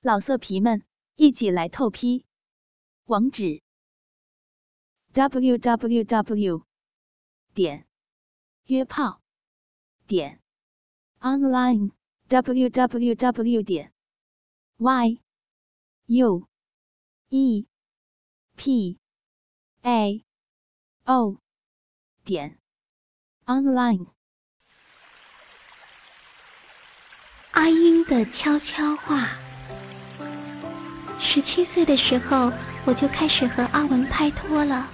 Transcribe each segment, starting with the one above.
老色皮们，一起来透批！网址：w w w 点约炮点 online w w w 点 y u e p a o 点 online。阿英的悄悄话。十七岁的时候，我就开始和阿文拍拖了。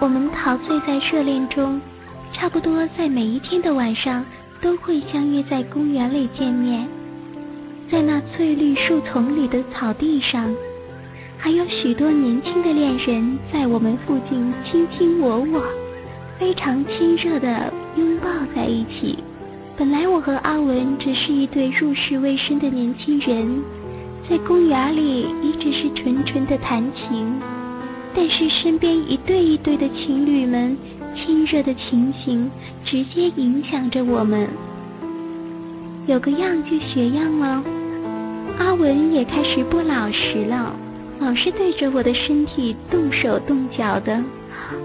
我们陶醉在热恋中，差不多在每一天的晚上都会相约在公园里见面。在那翠绿树丛里的草地上，还有许多年轻的恋人在我们附近卿卿我我，非常亲热的拥抱在一起。本来我和阿文只是一对入世未深的年轻人。在公园里一直是纯纯的弹琴，但是身边一对一对的情侣们亲热的情形，直接影响着我们。有个样就学样了，阿文也开始不老实了，老是对着我的身体动手动脚的。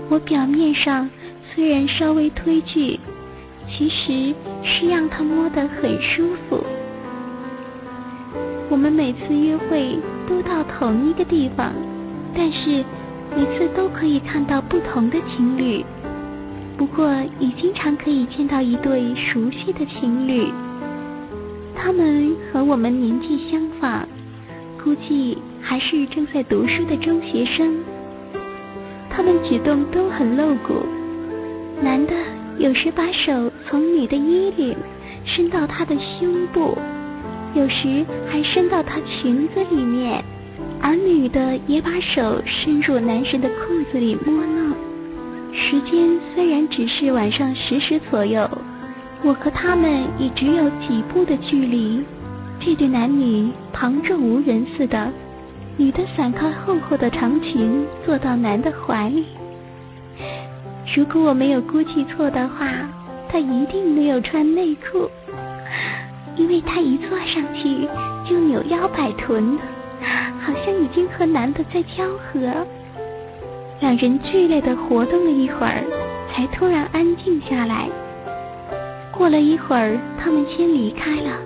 我表面上虽然稍微推拒，其实是让他摸得很舒服。我们每次约会都到同一个地方，但是每次都可以看到不同的情侣。不过也经常可以见到一对熟悉的情侣，他们和我们年纪相仿，估计还是正在读书的中学生。他们举动都很露骨，男的有时把手从女的衣领伸到她的胸部。有时还伸到她裙子里面，而女的也把手伸入男神的裤子里摸弄。时间虽然只是晚上十时左右，我和他们也只有几步的距离。这对男女旁若无人似的，女的散开厚厚的长裙，坐到男的怀里。如果我没有估计错的话，她一定没有穿内裤。因为他一坐上去就扭腰摆臀，好像已经和男的在交合。两人剧烈的活动了一会儿，才突然安静下来。过了一会儿，他们先离开了，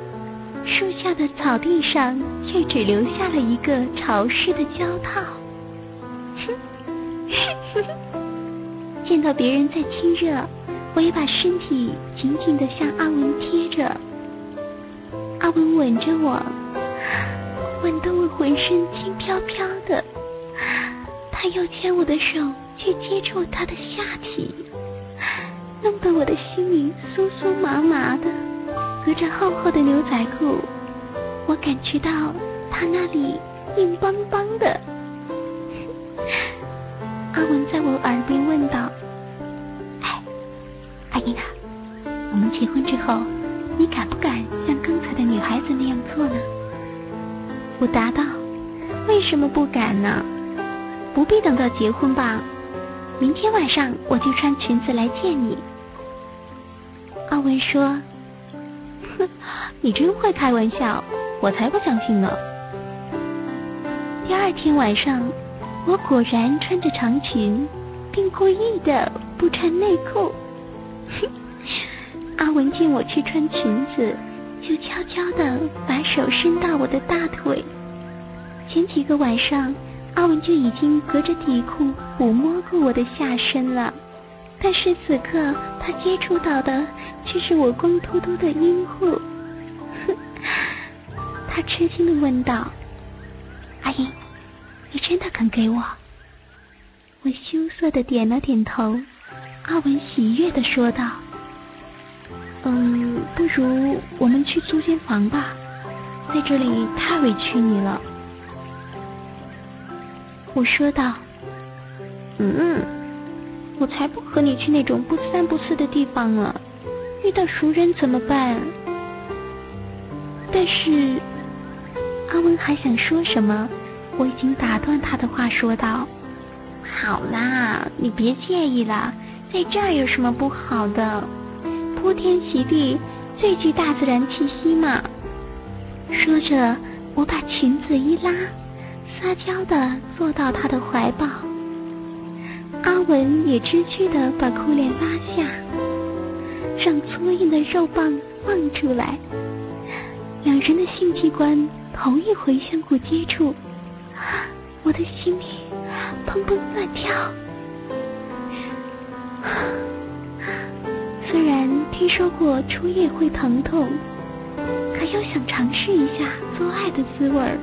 树下的草地上却只留下了一个潮湿的胶套。见到别人在亲热，我也把身体紧紧的向阿文贴着。阿文吻着我，吻得我浑身轻飘飘的。他又牵我的手去接触他的下体，弄得我的心里酥酥麻麻的。隔着厚厚的牛仔裤，我感觉到他那里硬邦邦的。阿文在我耳边问道：“哎，阿英啊，我们结婚之后？”你敢不敢像刚才的女孩子那样做呢？我答道：“为什么不敢呢？不必等到结婚吧。明天晚上我就穿裙子来见你。”阿文说：“哼，你真会开玩笑，我才不相信呢。”第二天晚上，我果然穿着长裙，并故意的不穿内裤。阿文见我去穿裙子，就悄悄地把手伸到我的大腿。前几个晚上，阿文就已经隔着底裤抚摸过我的下身了，但是此刻他接触到的却是我光秃秃的阴户。他吃惊地问道：“阿英，你真的肯给我？”我羞涩地点了点头。阿文喜悦地说道。嗯，不如我们去租间房吧，在这里太委屈你了。我说道。嗯，我才不和你去那种不三不四的地方呢，遇到熟人怎么办？但是阿文还想说什么，我已经打断他的话，说道：“好啦，你别介意啦，在这儿有什么不好的？”铺天席地，最具大自然气息嘛。说着，我把裙子一拉，撒娇的坐到他的怀抱。阿文也知趣的把裤链拉下，让粗硬的肉棒放出来。两人的性器官头一回相互接触，我的心里砰砰乱跳。虽然听说过初夜会疼痛，可又想尝试一下做爱的滋味儿。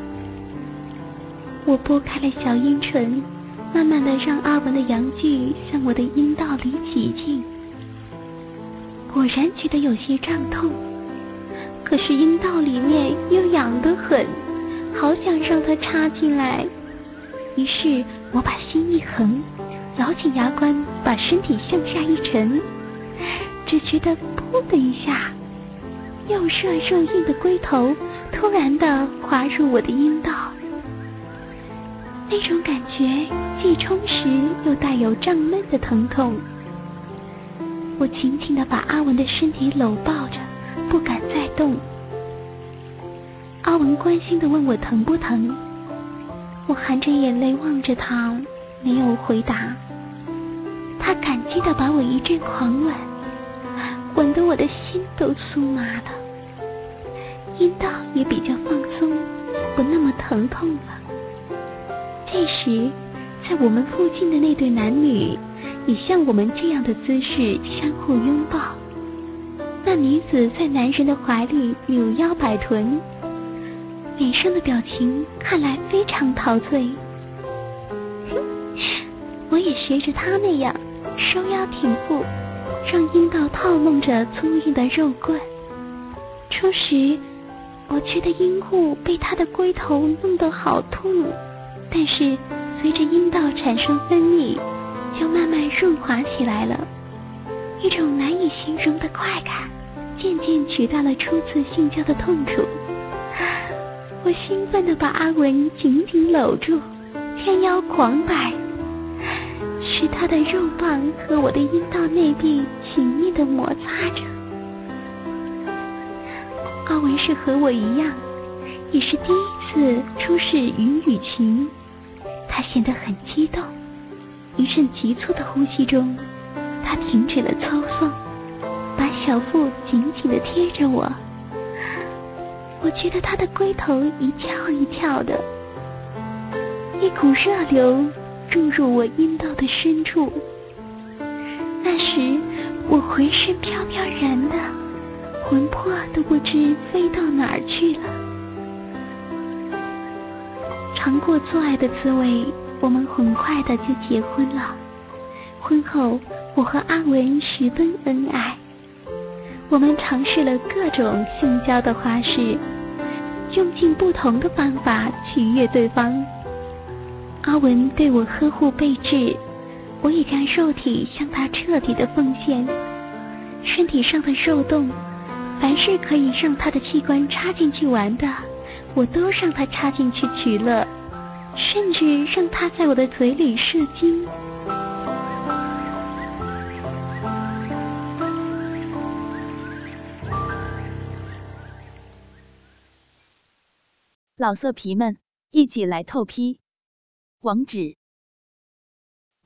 我拨开了小阴唇。慢慢的让阿文的阳具向我的阴道里挤进，果然觉得有些胀痛，可是阴道里面又痒得很，好想让它插进来。于是我把心一横，咬紧牙关，把身体向下一沉，只觉得噗的一下，又热又硬的龟头突然的滑入我的阴道。那种感觉既充实又带有胀闷的疼痛，我紧紧的把阿文的身体搂抱着，不敢再动。阿文关心的问我疼不疼，我含着眼泪望着他，没有回答。他感激的把我一阵狂吻，吻得我的心都酥麻了，阴道也比较放松，不那么疼痛了。这时，在我们附近的那对男女也像我们这样的姿势相互拥抱。那女子在男人的怀里扭腰摆臀，脸上的表情看来非常陶醉。我也学着他那样收腰挺腹，让阴道套弄着粗硬的肉棍。初时，我觉得阴户被他的龟头弄得好痛。但是随着阴道产生分泌，就慢慢润滑起来了。一种难以形容的快感，渐渐取代了初次性交的痛楚。我兴奋地把阿文紧紧搂住，天腰狂摆，使他的肉棒和我的阴道内壁紧密的摩擦着。阿文是和我一样，也是第一次初试云雨情。他显得很激动，一阵急促的呼吸中，他停止了操纵，把小腹紧紧的贴着我。我觉得他的龟头一翘一翘的，一股热流注入我阴道的深处。那时我浑身飘飘然的，魂魄都不知飞到哪儿去了。尝过做爱的滋味，我们很快的就结婚了。婚后，我和阿文十分恩爱。我们尝试了各种性交的花式，用尽不同的方法取悦对方。阿文对我呵护备至，我也将肉体向他彻底的奉献。身体上的肉洞，凡是可以让他的器官插进去玩的，我都让他插进去取乐。甚至让他在我的嘴里射精。老色皮们，一起来透批！网址